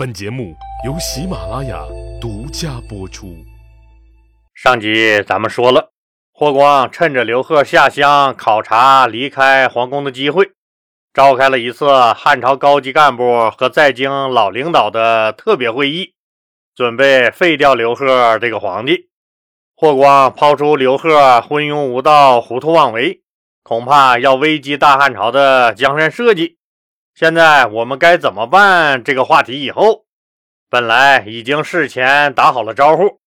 本节目由喜马拉雅独家播出。上集咱们说了，霍光趁着刘贺下乡考察离开皇宫的机会，召开了一次汉朝高级干部和在京老领导的特别会议，准备废掉刘贺这个皇帝。霍光抛出刘贺昏庸无道、糊涂妄为，恐怕要危及大汉朝的江山社稷。现在我们该怎么办？这个话题以后，本来已经事前打好了招呼，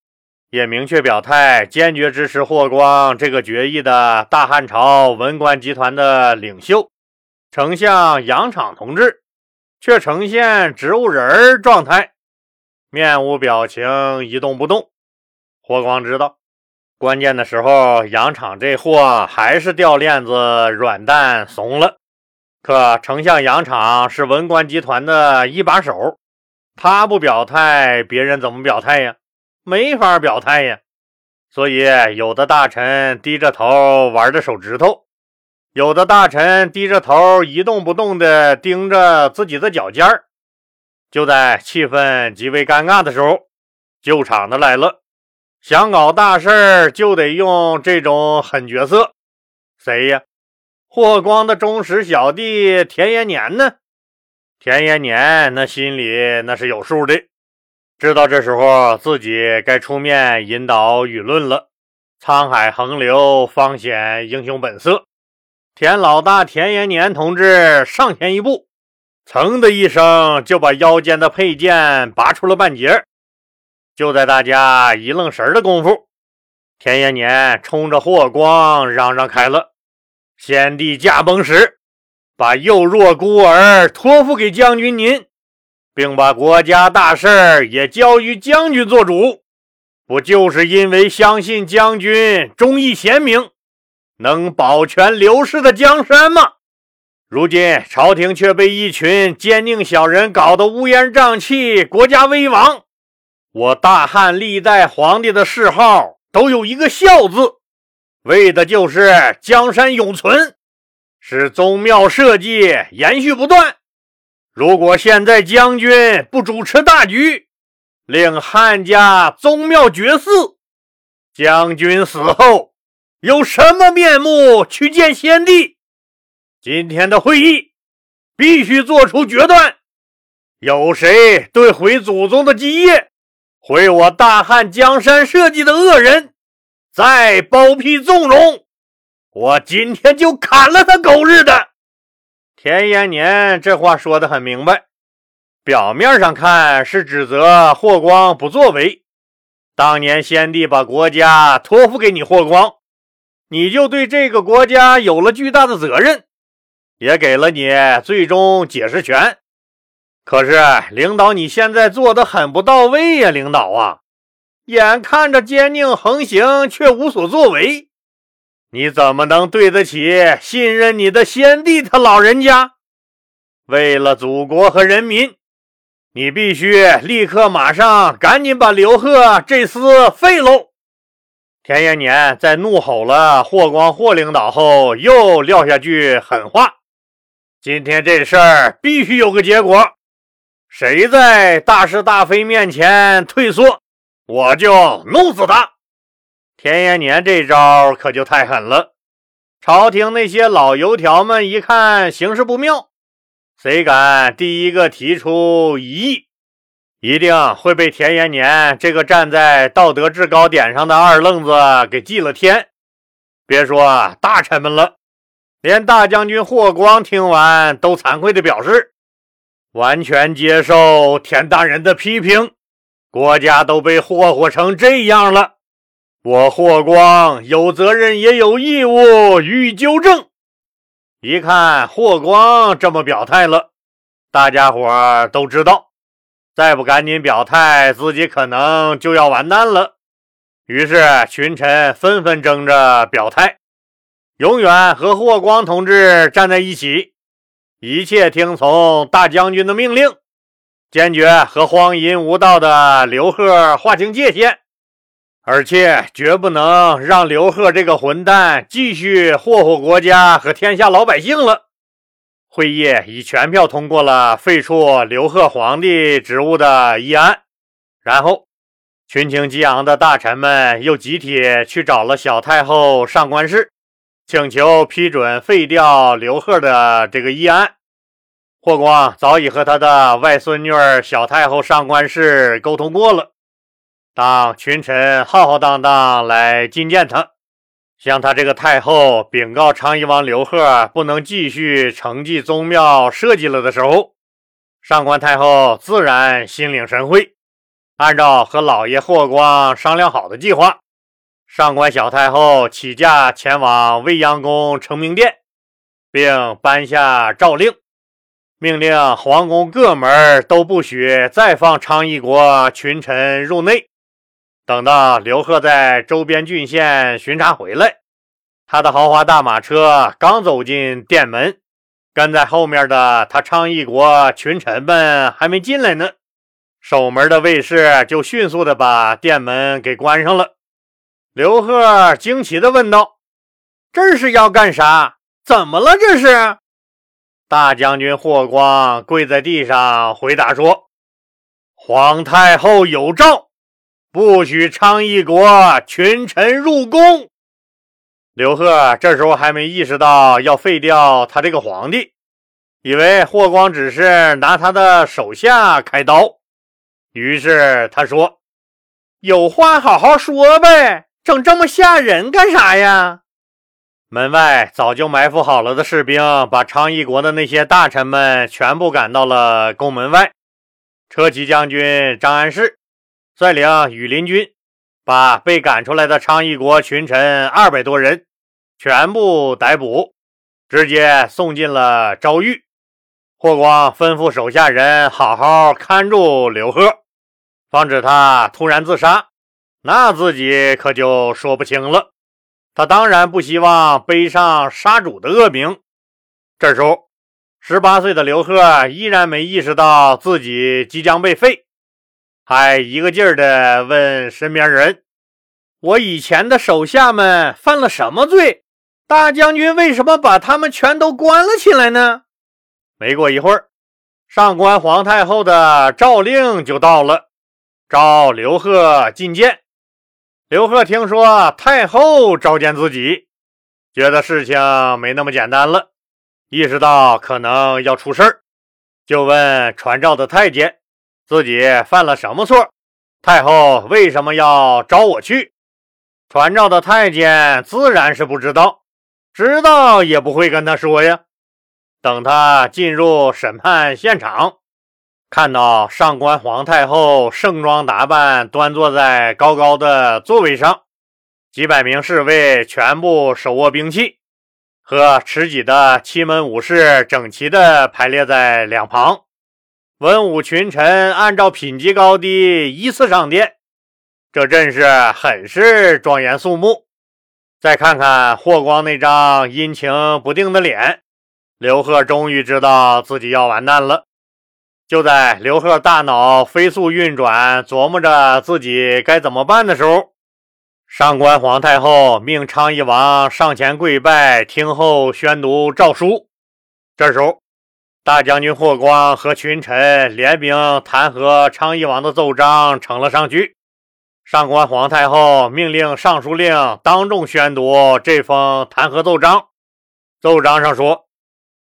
也明确表态坚决支持霍光这个决议的大汉朝文官集团的领袖丞相杨敞同志，却呈现植物人状态，面无表情，一动不动。霍光知道，关键的时候，杨敞这货还是掉链子，软蛋怂了。可丞相杨敞是文官集团的一把手，他不表态，别人怎么表态呀？没法表态呀。所以有的大臣低着头玩着手指头，有的大臣低着头一动不动地盯着自己的脚尖儿。就在气氛极为尴尬的时候，救场的来了。想搞大事就得用这种狠角色，谁呀？霍光的忠实小弟田延年呢？田延年那心里那是有数的，知道这时候自己该出面引导舆论了。沧海横流，方显英雄本色。田老大田延年同志上前一步，噌的一声就把腰间的佩剑拔出了半截。就在大家一愣神的功夫，田延年冲着霍光嚷嚷开了。先帝驾崩时，把幼弱孤儿托付给将军您，并把国家大事也交于将军做主，不就是因为相信将军忠义贤明，能保全刘氏的江山吗？如今朝廷却被一群奸佞小人搞得乌烟瘴气，国家危亡。我大汉历代皇帝的谥号都有一个“孝”字。为的就是江山永存，使宗庙社稷延续不断。如果现在将军不主持大局，令汉家宗庙绝嗣，将军死后有什么面目去见先帝？今天的会议必须做出决断：有谁对毁祖宗的基业、毁我大汉江山社稷的恶人？再包庇纵容，我今天就砍了他狗日的！田延年这话说的很明白，表面上看是指责霍光不作为。当年先帝把国家托付给你霍光，你就对这个国家有了巨大的责任，也给了你最终解释权。可是领导，你现在做的很不到位呀，领导啊！眼看着奸佞横行，却无所作为，你怎么能对得起信任你的先帝他老人家？为了祖国和人民，你必须立刻马上赶紧把刘贺这厮废喽！田延年在怒吼了霍光霍领导后，又撂下句狠话：今天这事儿必须有个结果，谁在大是大非面前退缩？我就弄死他！田延年这招可就太狠了。朝廷那些老油条们一看形势不妙，谁敢第一个提出异议，一定会被田延年这个站在道德制高点上的二愣子给祭了天。别说大臣们了，连大将军霍光听完都惭愧的表示，完全接受田大人的批评。国家都被霍霍成这样了，我霍光有责任也有义务予以纠正。一看霍光这么表态了，大家伙都知道，再不赶紧表态，自己可能就要完蛋了。于是群臣纷纷争着表态，永远和霍光同志站在一起，一切听从大将军的命令。坚决和荒淫无道的刘贺划清界限，而且绝不能让刘贺这个混蛋继续祸祸国家和天下老百姓了。会议以全票通过了废黜刘贺皇帝职务的议案。然后，群情激昂的大臣们又集体去找了小太后上官氏，请求批准废掉刘贺的这个议案。霍光早已和他的外孙女儿小太后上官氏沟通过了。当群臣浩浩荡荡来觐见他，向他这个太后禀告昌邑王刘贺不能继续承继宗庙社稷了的时候，上官太后自然心领神会，按照和老爷霍光商量好的计划，上官小太后起驾前往未央宫承明殿，并颁下诏令。命令皇宫各门都不许再放昌邑国群臣入内。等到刘贺在周边郡县巡查回来，他的豪华大马车刚走进殿门，跟在后面的他昌邑国群臣们还没进来呢，守门的卫士就迅速的把殿门给关上了。刘贺惊奇的问道：“这是要干啥？怎么了？这是？”大将军霍光跪在地上回答说：“皇太后有诏，不许昌邑国群臣入宫。”刘贺这时候还没意识到要废掉他这个皇帝，以为霍光只是拿他的手下开刀，于是他说：“有话好好说呗，整这么吓人干啥呀？”门外早就埋伏好了的士兵，把昌邑国的那些大臣们全部赶到了宫门外。车骑将军张安世率领羽林军，把被赶出来的昌邑国群臣二百多人全部逮捕，直接送进了诏狱。霍光吩咐手下人好好看住刘贺，防止他突然自杀，那自己可就说不清了。他当然不希望背上杀主的恶名。这时候，十八岁的刘贺依然没意识到自己即将被废，还一个劲儿地问身边人：“我以前的手下们犯了什么罪？大将军为什么把他们全都关了起来呢？”没过一会儿，上官皇太后的诏令就到了，召刘贺觐见。刘贺听说太后召见自己，觉得事情没那么简单了，意识到可能要出事儿，就问传召的太监自己犯了什么错，太后为什么要召我去？传召的太监自然是不知道，知道也不会跟他说呀。等他进入审判现场。看到上官皇太后盛装打扮，端坐在高高的座位上，几百名侍卫全部手握兵器，和持戟的七门武士整齐地排列在两旁。文武群臣按照品级高低依次上殿，这阵势很是庄严肃穆。再看看霍光那张阴晴不定的脸，刘贺终于知道自己要完蛋了。就在刘贺大脑飞速运转，琢磨着自己该怎么办的时候，上官皇太后命昌邑王上前跪拜，听候宣读诏书。这时候，大将军霍光和群臣联名弹劾昌邑王的奏章呈了上去。上官皇太后命令尚书令当众宣读这封弹劾奏章。奏章上说。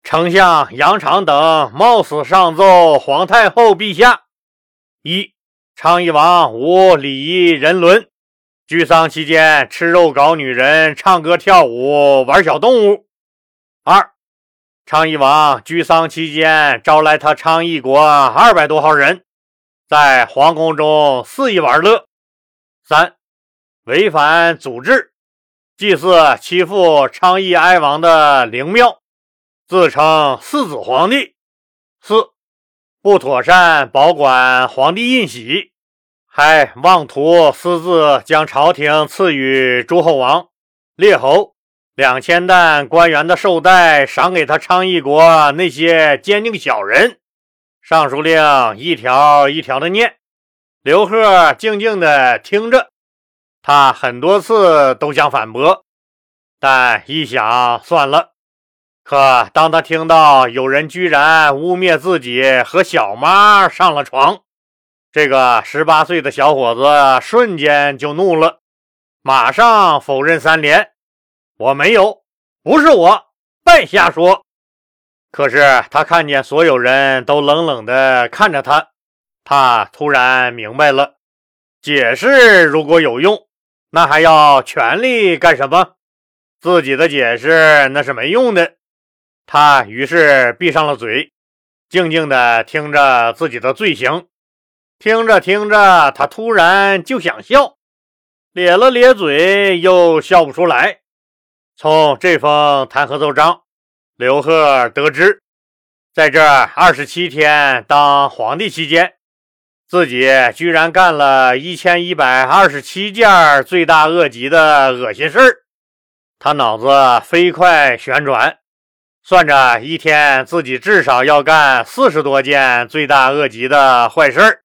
丞相杨常等冒死上奏皇太后陛下：一、昌邑王无礼仪人伦，居丧期间吃肉搞女人，唱歌跳舞，玩小动物；二、昌邑王居丧期间招来他昌邑国二百多号人，在皇宫中肆意玩乐；三、违反祖制，祭祀欺负昌邑哀王的灵庙。自称四子皇帝，四不妥善保管皇帝印玺，还妄图私自将朝廷赐予诸侯王、列侯两千担官员的绶带赏给他昌邑国那些奸佞小人。尚书令一条一条的念，刘贺静静的听着，他很多次都想反驳，但一想算了。可当他听到有人居然污蔑自己和小妈上了床，这个十八岁的小伙子瞬间就怒了，马上否认三连：“我没有，不是我，别瞎说。”可是他看见所有人都冷冷地看着他，他突然明白了：解释如果有用，那还要权力干什么？自己的解释那是没用的。他于是闭上了嘴，静静地听着自己的罪行。听着听着，他突然就想笑，咧了咧嘴，又笑不出来。从这封弹劾奏章，刘贺得知，在这二十七天当皇帝期间，自己居然干了一千一百二十七件罪大恶极的恶心事儿。他脑子飞快旋转。算着，一天自己至少要干四十多件罪大恶极的坏事儿，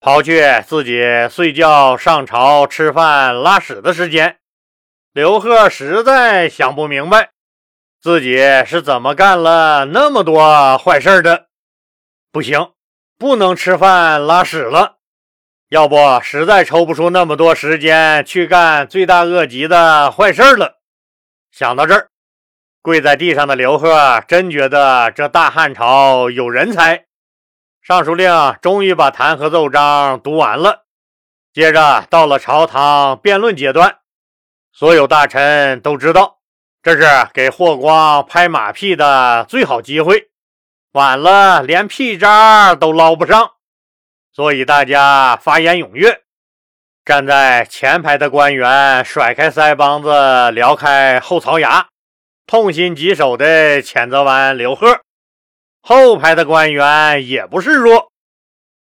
刨去自己睡觉、上朝、吃饭、拉屎的时间，刘贺实在想不明白自己是怎么干了那么多坏事的。不行，不能吃饭拉屎了，要不实在抽不出那么多时间去干罪大恶极的坏事了。想到这儿。跪在地上的刘贺真觉得这大汉朝有人才。尚书令终于把弹劾奏章读完了，接着到了朝堂辩论阶段。所有大臣都知道，这是给霍光拍马屁的最好机会，晚了连屁渣都捞不上。所以大家发言踊跃。站在前排的官员甩开腮帮子，撩开后槽牙。痛心疾首地谴责完刘贺，后排的官员也不示弱。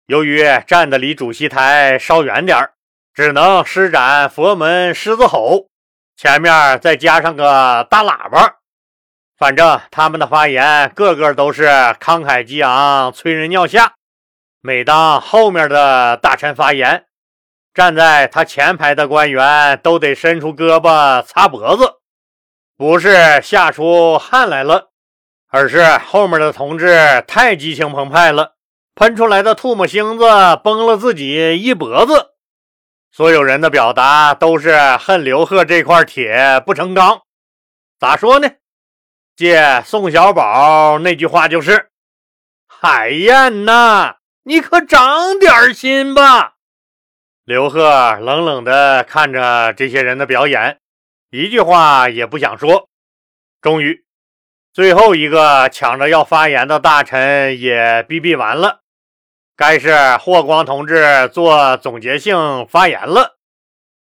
由于站的离主席台稍远点只能施展佛门狮子吼，前面再加上个大喇叭。反正他们的发言个个都是慷慨激昂，催人尿下。每当后面的大臣发言，站在他前排的官员都得伸出胳膊擦脖子。不是吓出汗来了，而是后面的同志太激情澎湃了，喷出来的唾沫星子崩了自己一脖子。所有人的表达都是恨刘贺这块铁不成钢。咋说呢？借宋小宝那句话就是：“海燕呐，你可长点心吧。”刘贺冷冷地看着这些人的表演。一句话也不想说。终于，最后一个抢着要发言的大臣也逼逼完了，该是霍光同志做总结性发言了。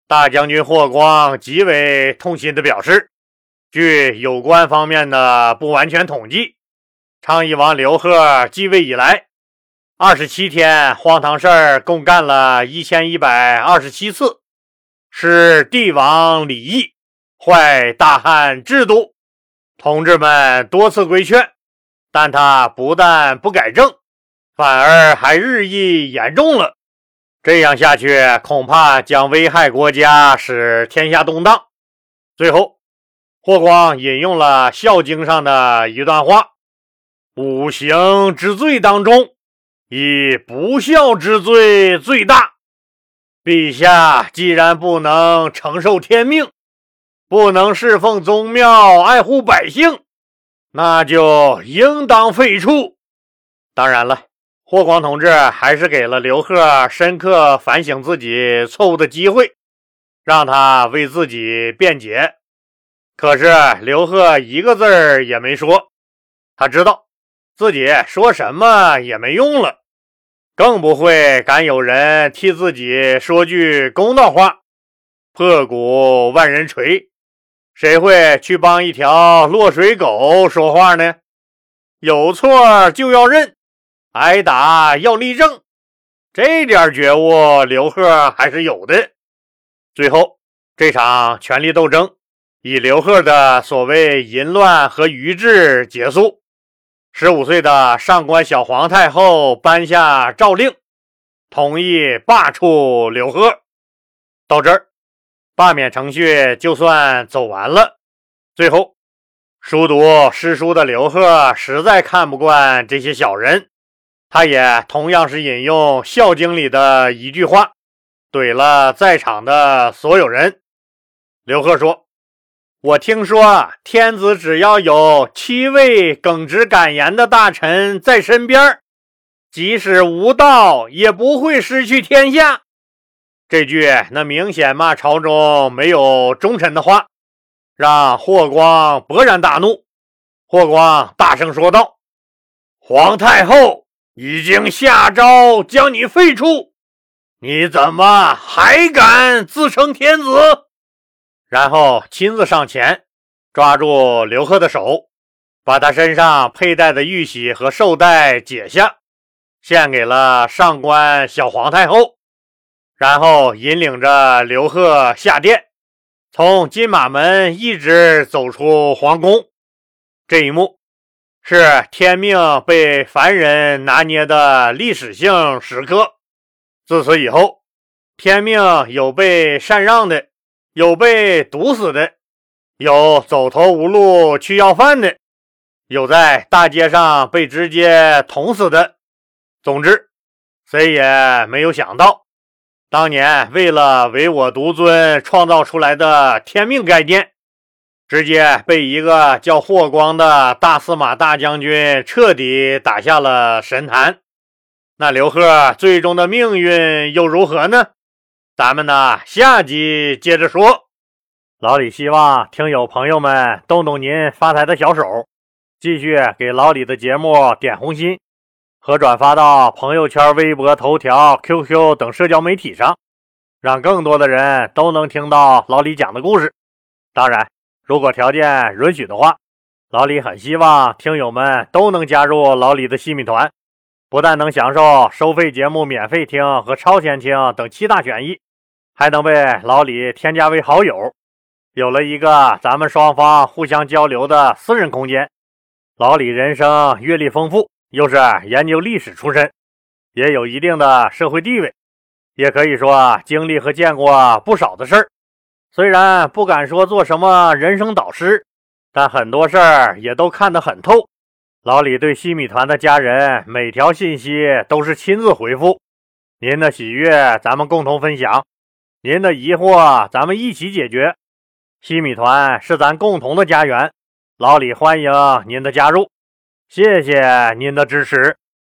大将军霍光极为痛心地表示，据有关方面的不完全统计，昌邑王刘贺继位以来，二十七天荒唐事儿共干了一千一百二十七次，是帝王礼义。坏大汉制度，同志们多次规劝，但他不但不改正，反而还日益严重了。这样下去，恐怕将危害国家，使天下动荡。最后，霍光引用了《孝经》上的一段话：“五行之最当中，以不孝之罪最大。陛下既然不能承受天命。”不能侍奉宗庙、爱护百姓，那就应当废黜。当然了，霍光同志还是给了刘贺深刻反省自己错误的机会，让他为自己辩解。可是刘贺一个字儿也没说，他知道自己说什么也没用了，更不会敢有人替自己说句公道话。破鼓万人锤。谁会去帮一条落水狗说话呢？有错就要认，挨打要立正，这点觉悟刘贺还是有的。最后，这场权力斗争以刘贺的所谓淫乱和愚智结束。十五岁的上官小皇太后颁下诏令，同意罢黜刘贺。到这儿。罢免程序就算走完了。最后，熟读诗书的刘贺实在看不惯这些小人，他也同样是引用《孝经》里的一句话，怼了在场的所有人。刘贺说：“我听说天子只要有七位耿直敢言的大臣在身边，即使无道也不会失去天下。”这句那明显骂朝中没有忠臣的话。让霍光勃然大怒。霍光大声说道：“皇太后已经下诏将你废黜，你怎么还敢自称天子？”然后亲自上前抓住刘贺的手，把他身上佩戴的玉玺和绶带解下，献给了上官小皇太后，然后引领着刘贺下殿。从金马门一直走出皇宫，这一幕是天命被凡人拿捏的历史性时刻。自此以后，天命有被禅让的，有被毒死的，有走投无路去要饭的，有在大街上被直接捅死的。总之，谁也没有想到。当年为了唯我独尊创造出来的天命概念，直接被一个叫霍光的大司马大将军彻底打下了神坛。那刘贺最终的命运又如何呢？咱们呢下集接着说。老李希望听友朋友们动动您发财的小手，继续给老李的节目点红心。和转发到朋友圈、微博、头条、QQ 等社交媒体上，让更多的人都能听到老李讲的故事。当然，如果条件允许的话，老李很希望听友们都能加入老李的西米团，不但能享受收费节目免费听和超前听等七大权益，还能被老李添加为好友，有了一个咱们双方互相交流的私人空间。老李人生阅历丰富。又是研究历史出身，也有一定的社会地位，也可以说经历和见过不少的事儿。虽然不敢说做什么人生导师，但很多事儿也都看得很透。老李对西米团的家人每条信息都是亲自回复。您的喜悦咱们共同分享，您的疑惑咱们一起解决。西米团是咱共同的家园，老李欢迎您的加入。谢谢您的支持。